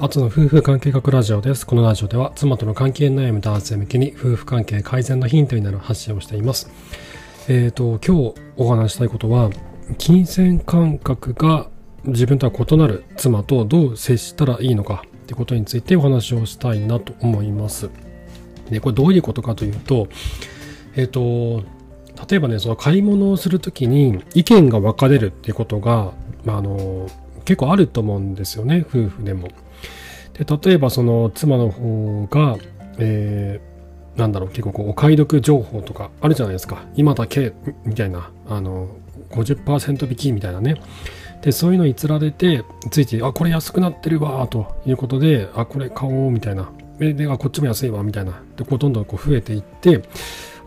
あつの夫婦関係学ラジオです。このラジオでは妻との関係悩む男性向けに夫婦関係改善のヒントになる発信をしています。えっ、ー、と、今日お話したいことは、金銭感覚が自分とは異なる妻とどう接したらいいのかってことについてお話をしたいなと思います。で、これどういうことかというと、えっ、ー、と、例えばね、その買い物をするときに意見が分かれるっていうことが、まあ、あの、結構あると思うんですよね、夫婦でも。で例えばその妻の方が、えー、なんだろう結構こうお買い得情報とかあるじゃないですか。今だけみたいなあの50%引きみたいなね。でそういうのにつられてついてあこれ安くなってるわということであこれ買おうみたいな。であこっちも安いわみたいな。でこうどんどんこう増えていって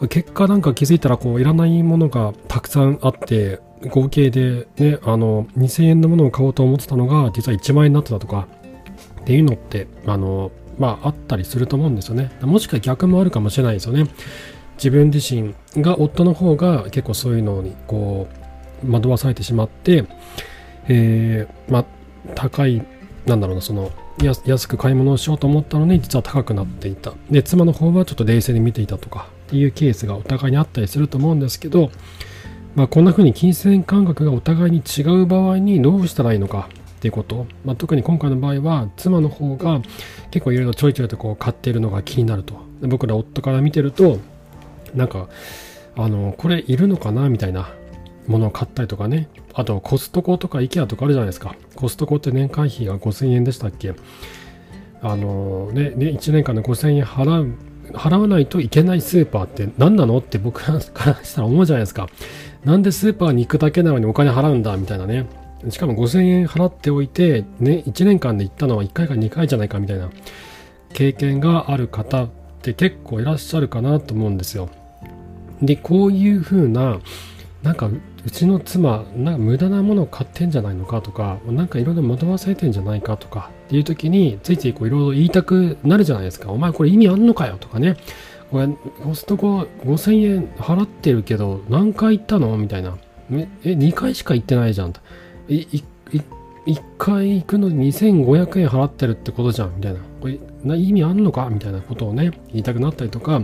結果なんか気づいたらこういらないものがたくさんあって合計でねあの2000円のものを買おうと思ってたのが実は1万円になってたとかっていうのって、あの、まあ、あったりすると思うんですよね。もしくは逆もあるかもしれないですよね。自分自身が夫の方が結構そういうのにこう惑わされてしまって、えー、まあ、高い、なんだろうな、その安く買い物をしようと思ったのに実は高くなっていた。で、妻の方はちょっと冷静に見ていたとかっていうケースがお互いにあったりすると思うんですけど、まあ、こんな風に金銭感覚がお互いに違う場合にどうしたらいいのかっていうこと、まあ、特に今回の場合は妻の方が結構いろいろちょいちょいとこう買っているのが気になると。僕ら夫から見てるとなんかあのこれいるのかな？みたいなものを買ったりとかね。あとコストコとか IKEA とかあるじゃないですか。コストコって年間費が5000円でしたっけ？あのねね1年間で5000円払う払わないといけないスーパーって何なの？って僕からしたら思うじゃないですか。なんでスーパーに行くだけなのにお金払うんだ？みたいなね。しかも5000円払っておいて、ね、1年間で行ったのは1回か2回じゃないかみたいな経験がある方って結構いらっしゃるかなと思うんですよ。で、こういう風な、なんかうちの妻、なんか無駄なものを買ってんじゃないのかとか、なんかいろいろ惑わされてんじゃないかとかっていう時に、ついついこういろいろ言いたくなるじゃないですか。お前これ意味あんのかよとかね。これ、コストコ5000円払ってるけど、何回行ったのみたいな。え、2回しか行ってないじゃん。1回行くのに2500円払ってるってことじゃんみたいな。これな意味あんのか？みたいなことをね言いたくなったりとか。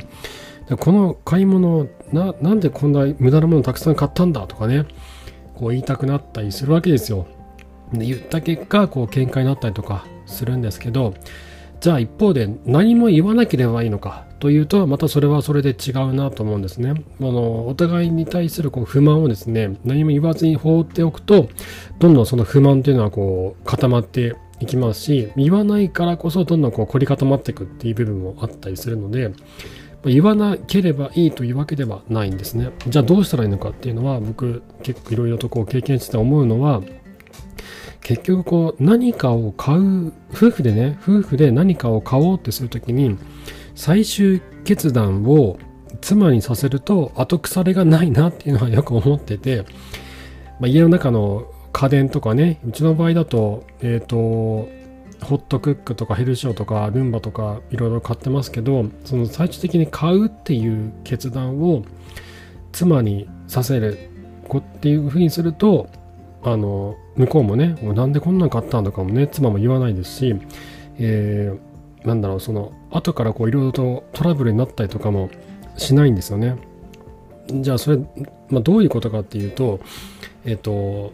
この買い物ななんでこんな無駄なものたくさん買ったんだとかねこう言いたくなったりするわけですよ。で言った結果こう喧嘩になったりとかするんですけどじゃあ一方で何も言わなければいいのか。というとまたそれはそれで違うなと思うんですね。あのお互いに対するこう不満をですね何も言わずに放っておくとどんどんその不満というのはこう固まっていきますし言わないからこそどんどんこう凝り固まっていくっていう部分もあったりするので言わなければいいというわけではないんですね。じゃあどうしたらいいのかっていうのは僕結構いろいろとこう経験して思うのは結局こう何かを買う夫婦でね夫婦で何かを買おうってするときに最終決断を妻にさせると後腐れがないなっていうのはよく思ってて、まあ、家の中の家電とかねうちの場合だとえっ、ー、とホットクックとかヘルシオとかルンバとかいろいろ買ってますけどその最終的に買うっていう決断を妻にさせるっていうふうにするとあの向こうもねなんでこんなん買ったんだかもね妻も言わないですし、えー、なんだろうその後からこういろいろとトラブルになったりとかもしないんですよねじゃあそれ、まあ、どういうことかっていうとえっ、と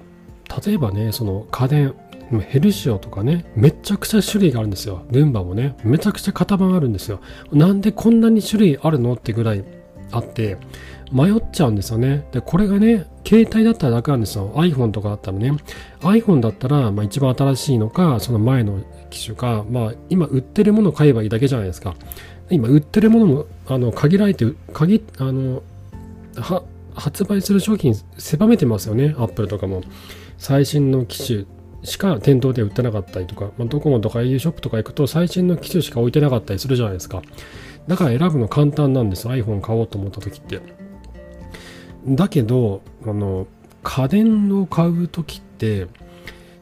例えばねその家電ヘルシオとかね、めちゃくちゃ種類があるんですよ。ルンバもね、めちゃくちゃ型番あるんですよ。なんでこんなに種類あるのってぐらいあって、迷っちゃうんですよね。で、これがね、携帯だったら楽なんですよ。iPhone とかだったらね。iPhone だったら、まあ、一番新しいのか、その前の機種か、まあ、今売ってるものを買えばいいだけじゃないですか。今売ってるものも、あの、限られて、限、あの、発売する商品狭めてますよね。Apple とかも。最新の機種しか店頭で売ってなかったりとか、まあ、ドコモとか au ショップとか行くと最新の機種しか置いてなかったりするじゃないですか。だから選ぶの簡単なんです iPhone 買おうと思った時って。だけど、あの、家電を買う時って、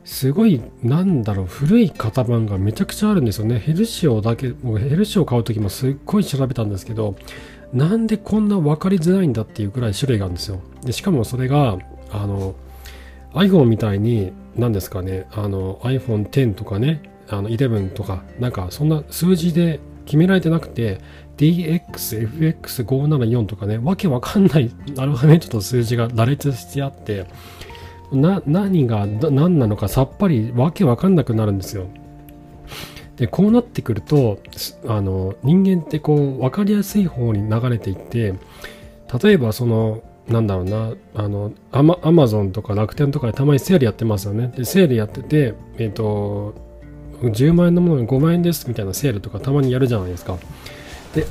すごい、なんだろう、古い型番がめちゃくちゃあるんですよね。ヘルシオだけ、もうヘルシオ買う時もすっごい調べたんですけど、なんでこんな分かりづらいんだっていうくらい種類があるんですよ。で、しかもそれが、あの、iPhone みたいに、何ですかね、あの、iPhone X とかね、あの11とかなんかそんな数字で決められてなくて DXFX574 とかねわけわかんないアルファベットと数字が羅列してあってな何が何なのかさっぱりわけわかんなくなるんですよ。でこうなってくるとあの人間ってこう分かりやすい方に流れていって例えばそのなんだろうなあのアマアマゾンとか楽天とかでたまにセールやってますよね。でセールやっててえっ、ー、と10万円のものに5万円ですみたいなセールとかたまにやるじゃないですか。で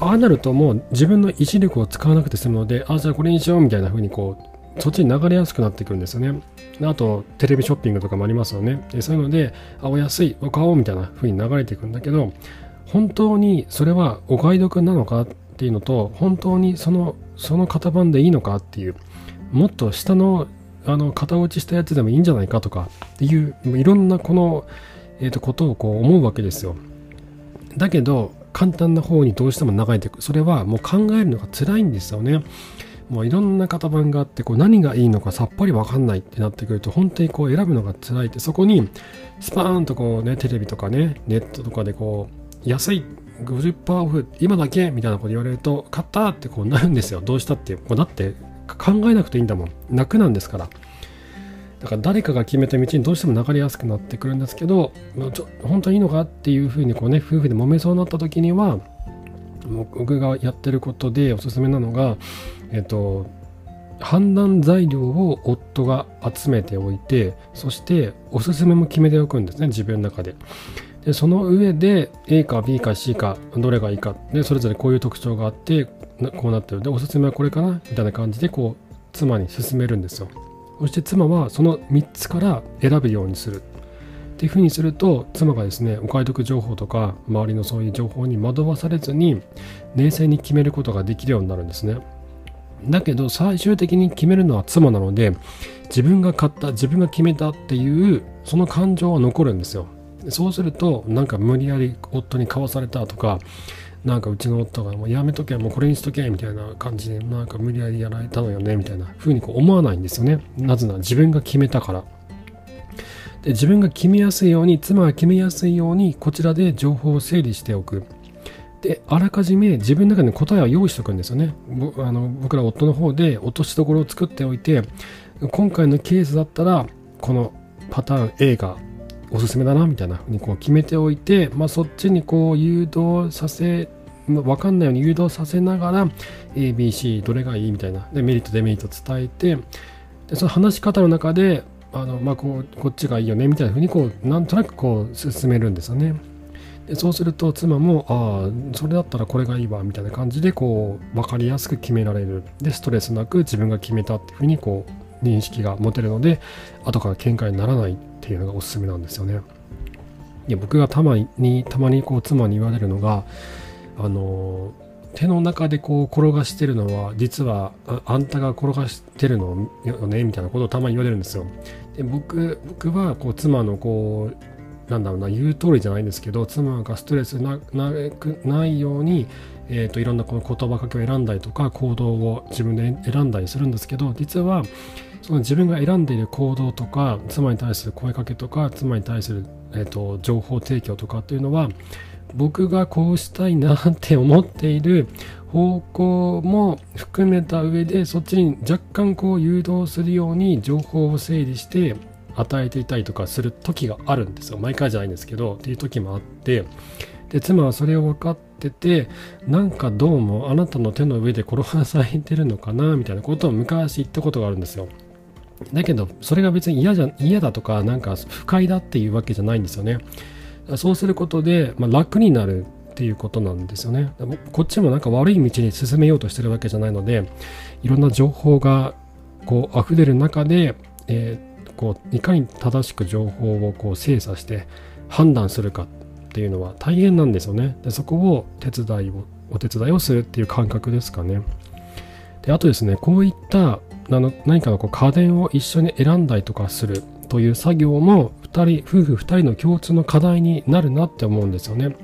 ああなるともう自分の意志力を使わなくて済むのであじゃあこれにしようみたいな風にこうそっちに流れやすくなってくるんですよね。あとテレビショッピングとかもありますよね。でそういうのであお安いお買おうみたいな風に流れていくんだけど本当にそれはお買い得なのかっていうのと本当にそのその型番でいいのかっていうもっと下のあの型落ちしたやつでもいいんじゃないかとかっていういろんなこの、えー、とことをこう思うわけですよ。だけど簡単な方にどうしても流れていく。それはもう考えるのが辛いんですよね。もういろんな型番があってこう何がいいのかさっぱり分かんないってなってくると本当にこう選ぶのが辛いってそこにスパーンとこうねテレビとかねネットとかでこう安い50%オフ今だけみたいなこと言われると買ったってこうなるんですよ。どうしたってこうだって考えなくていいんだもん。楽なんですから。だから誰かが決めた道にどうしても流れやすくなってくるんですけどちょ本当にいいのかっていうふうにこうね夫婦で揉めそうになった時には僕がやってることでおすすめなのがえっと判断材料を夫が集めておいてそしておすすめも決めておくんですね自分の中で。でその上で A か B か C かどれがいいか。でそれぞれこういう特徴があってこうなってる。でおすすめはこれかなみたいな感じでこう妻に勧めるんですよ。そして妻はその3つから選ぶようにする。っていうふうにすると妻がですねお買い得情報とか周りのそういう情報に惑わされずに冷静に決めることができるようになるんですね。だけど最終的に決めるのは妻なので自分が買った自分が決めたっていうその感情は残るんですよ。そうするとなんか無理やり夫に買わされたとかなんかうちの夫がもうやめとけもうこれにしとけみたいな感じでなんか無理やりやられたのよねみたいな風にこう思わないんですよね。なぜなら自分が決めたから。で自分が決めやすいように妻が決めやすいようにこちらで情報を整理しておく。であらかじめ自分の中で答えを用意しておくんですよねあの僕ら夫の方で落としどころを作っておいて今回のケースだったらこのパターン A がおすすめだなみたいなふうにこう決めておいて、まあ、そっちにこう誘導させ分かんないように誘導させながら ABC どれがいいみたいなでメリットデメリットを伝えてでその話し方の中であの、まあ、こうこっちがいいよねみたいなふうにこうなんとなくこう進めるんですよね。でそうすると妻もああそれだったらこれがいいわみたいな感じでこう分かりやすく決められるでストレスなく自分が決めたっていうふうにこう認識が持てるので後から喧嘩にならないっていうのがおすすめなんですよね。で僕がたまにたまにこう妻に言われるのがあの手の中でこう転がしてるのは実はあんたが転がしてるのよねみたいなことをたまに言われるんですよ。で僕僕はこう妻のこうなんだろうな言う通りじゃないんですけど妻がストレスなないように、えーと、いろんなこの言葉かけを選んだりとか行動を自分で選んだりするんですけど実はその自分が選んでいる行動とか妻に対する声かけとか妻に対する、えーと、情報提供とかっていうのは僕がこうしたいなって思っている方向も含めた上でそっちに若干こう誘導するように情報を整理して与えていたりとかする時があるんですよ毎回じゃないんですけどっていう時もあってで妻はそれを分かっててなんかどうもあなたの手の上で転がされてるのかなみたいなことを昔言ったことがあるんですよだけど、それが別に嫌じゃ嫌だとか、なんか不快だっていうわけじゃないんですよね。そうすることで、まあ、楽になるっていうことなんですよね。こっちもなんか悪い道に進めようとしてるわけじゃないので、いろんな情報がこう溢れる中で、え、こういかに正しく情報をこう精査して判断するかっていうのは大変なんですよね。でそこを手伝いをお手伝いをするっていう感覚ですかね。であとですね、こういったあの何かのこう家電を一緒に選んだりとかするという作業も2人夫婦2人の共通の課題になるなって思うんですよね。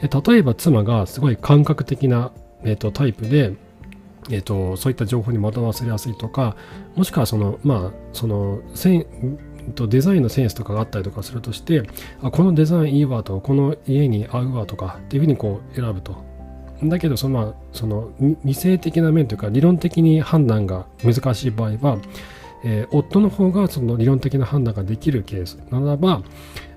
で例えば妻がすごい感覚的な、えーと、タイプで、えーと、そういった情報に惑わせやすいとかもしくはそのまあそのデザインのセンスとかがあったりとかするとしてあこのデザインいいわとこの家に合うわとかっていうふうにこう選ぶと。だけどその,、まあ、その理性的な面というか理論的に判断が難しい場合は、えー、夫の方がその理論的な判断ができるケースならば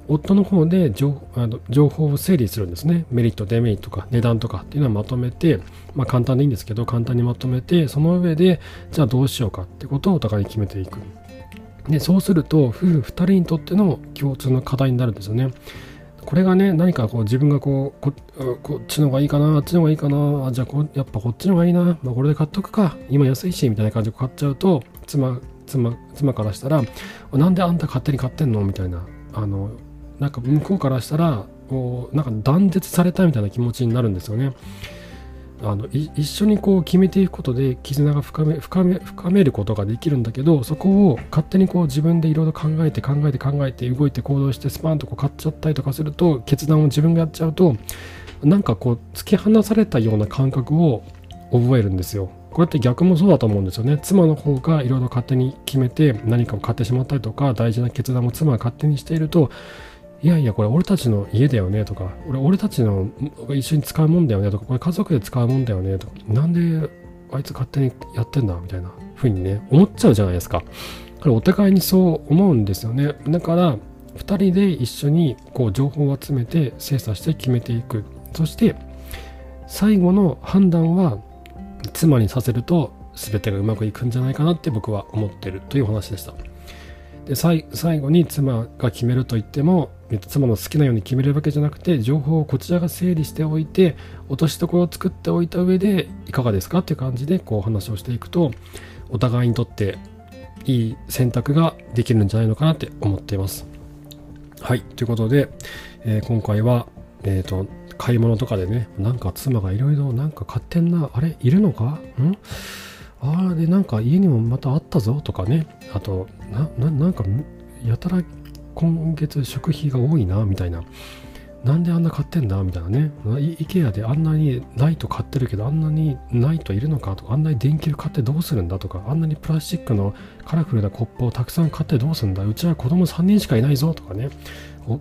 夫の方で情あの情報を整理するんですね。メリット、デメリットとか値段とかっていうのはまとめて、まあ簡単でいいんですけど、簡単にまとめて、その上で、じゃあどうしようかってことをお互いに決めていく。で、そうすると、夫婦2人にとっての共通の課題になるんですよね。これがね、何かこう自分がこうこ、っちの方がいいかな、あっちの方がいいかな、あじゃあこやっぱこっちの方がいいな、まあ、これで買っとくか、今安いし、みたいな感じで買っちゃうと、妻、妻、妻からしたら、なんであんた勝手に買ってんの？みたいな、あの、なんか向こうからしたらこうなんか断絶されたみたいな気持ちになるんですよね。あの一緒にこう決めていくことで絆が深め深め深めることができるんだけどそこを勝手にこう自分でいろいろ考えて考えて考えて動いて行動してスパンとこう買っちゃったりとかすると決断を自分がやっちゃうとなんかこう突き放されたような感覚を覚えるんですよ。これって逆もそうだと思うんですよね。妻の方がいろいろ勝手に決めて何かを買ってしまったりとか大事な決断も妻が勝手にしているといやいや、これ俺たちの家だよねとか、俺俺たちの一緒に使うもんだよねとか、これ家族で使うもんだよねとか、なんであいつ勝手にやってんだみたいな風にね、思っちゃうじゃないですか。これお互いにそう思うんですよね。だから、2人で一緒にこう情報を集めて精査して決めていく。そして、最後の判断は妻にさせると全てがうまくいくんじゃないかなって僕は思ってるという話でした。で最後に妻が決めると言っても妻の好きなように決めるわけじゃなくて情報をこちらが整理しておいて落としどころを作っておいた上でいかがですかっていう感じでこう話をしていくとお互いにとっていい選択ができるんじゃないのかなって思っています。はい。ということで、えー、今回は、えっ、ー、と、買い物とかでね、なんか妻がいろいろなんか買ってんな、あれいるのか？ん？ああ、で、なんか家にもまたあったぞとかね、あと、な、ななんか、やたら今月食費が多いなみたいな。なんであんな買ってんだみたいなね。IKEA であんなにライト買ってるけどあんなにライトいるのかとかあんなに電球買ってどうするんだとかあんなにプラスチックのカラフルなコップをたくさん買ってどうするんだ。うちは子供3人しかいないぞとかね。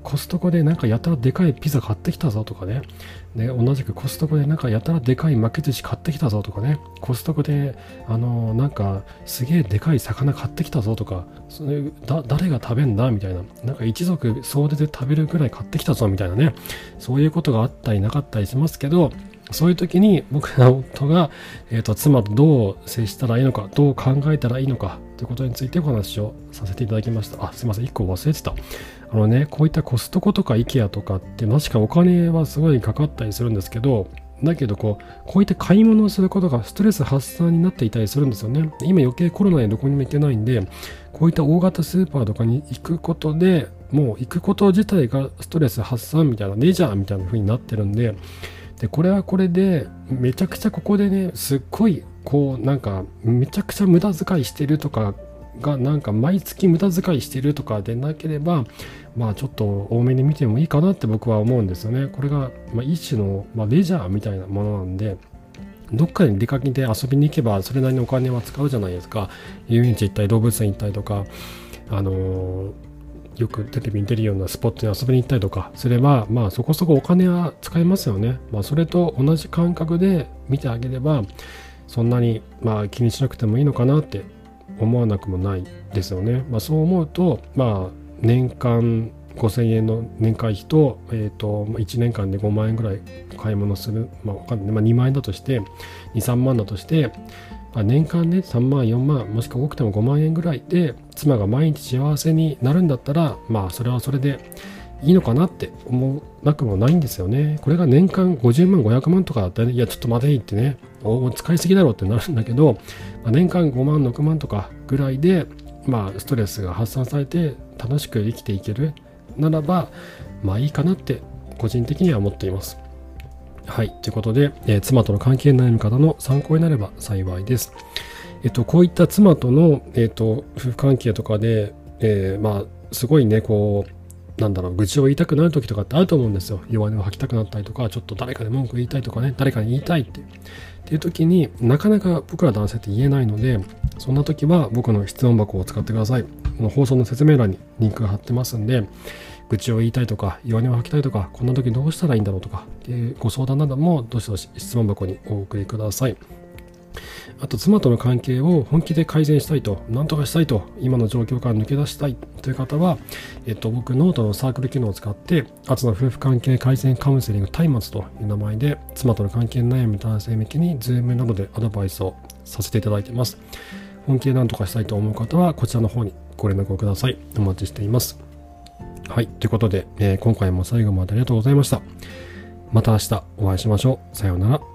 コストコでなんかやたらでかいピザ買ってきたぞとかね。で、同じくコストコでなんかやたらでかい巻き寿司買ってきたぞとかね。コストコで、あのー、なんかすげえでかい魚買ってきたぞとか、それだ誰が食べんだみたいな。なんか一族総出で食べるぐらい買ってきたぞみたいなね。そういうことがあったりなかったりしますけど、そういう時に僕の夫が、えーと、妻とどう接したらいいのか、どう考えたらいいのかということについてお話をさせていただきました。あ、すいません、1個忘れてた。あのね、こういったコストコとか IKEA とかって確かお金はすごいかかったりするんですけど、だけどこう、こういった買い物をすることがストレス発散になっていたりするんですよね。今余計コロナでどこにも行けないんで、こういった大型スーパーとかに行くことでもう行くこと自体がストレス発散みたいな、レジャーみたいな風になってるんで、で、これはこれで、めちゃくちゃここでね、すっごい、こう、なんか、めちゃくちゃ無駄遣いしてるとかが、なんか毎月無駄遣いしてるとかでなければ、まあちょっと多めに見てもいいかなって僕は思うんですよね。これが、まあ、一種の、まあ、レジャーみたいなものなんで、どっかに出かけて遊びに行けばそれなりにお金は使うじゃないですか。遊園地行ったり動物園行ったりとか、あのー、よくテレビに出るようなスポットに遊びに行ったりとかすれば、まあそこそこお金は使えますよね。まあそれと同じ感覚で見てあげれば、そんなにまあ気にしなくてもいいのかなって思わなくもないですよね。まあそう思うと、まあ年間5000円の年会費と,、えーと、1年間で5万円ぐらい買い物する、まあ、まあ、2万円だとして23万だとして、まあ、年間ね3万4万もしくは多くても5万円ぐらいで妻が毎日幸せになるんだったらまあそれはそれでいいのかなって思うなくもないんですよね。これが年間50万500万とかだったら、ね、いやちょっと待ていってねお使いすぎだろうってなるんだけど、まあ、年間5万6万とかぐらいでまあストレスが発散されて楽しく生きていけるならばまあいいかなって個人的には思っています。はい。ということで、えー、妻との関係に悩む方の参考になれば幸いです。えっと、こういった妻との、えっと、夫婦関係とかで、えー、まあ、すごいね、こう、なんだろう、愚痴を言いたくなる時とかってあると思うんですよ。弱音を吐きたくなったりとか、ちょっと誰かで文句言いたいとかね、誰かに言いたいって。っていう時になかなか僕ら男性って言えないのでそんな時は僕の質問箱を使ってください。この放送の説明欄にリンクが貼ってますんで愚痴を言いたいとか弱音を吐きたいとかこんな時どうしたらいいんだろうとかっていうご相談などもどしどし質問箱にお送りください。あと妻との関係を本気で改善したいと、何とかしたいと、今の状況から抜け出したいという方は、えっと、僕、ノートのサークル機能を使って、あつの夫婦関係改善カウンセリング松明という名前で、妻との関係悩む男性向けに、ズームなどでアドバイスをさせていただいてます。本気で何とかしたいと思う方は、こちらの方にご連絡をください。お待ちしています。はい。ということで、えー、今回も最後までありがとうございました。また明日お会いしましょう。さようなら。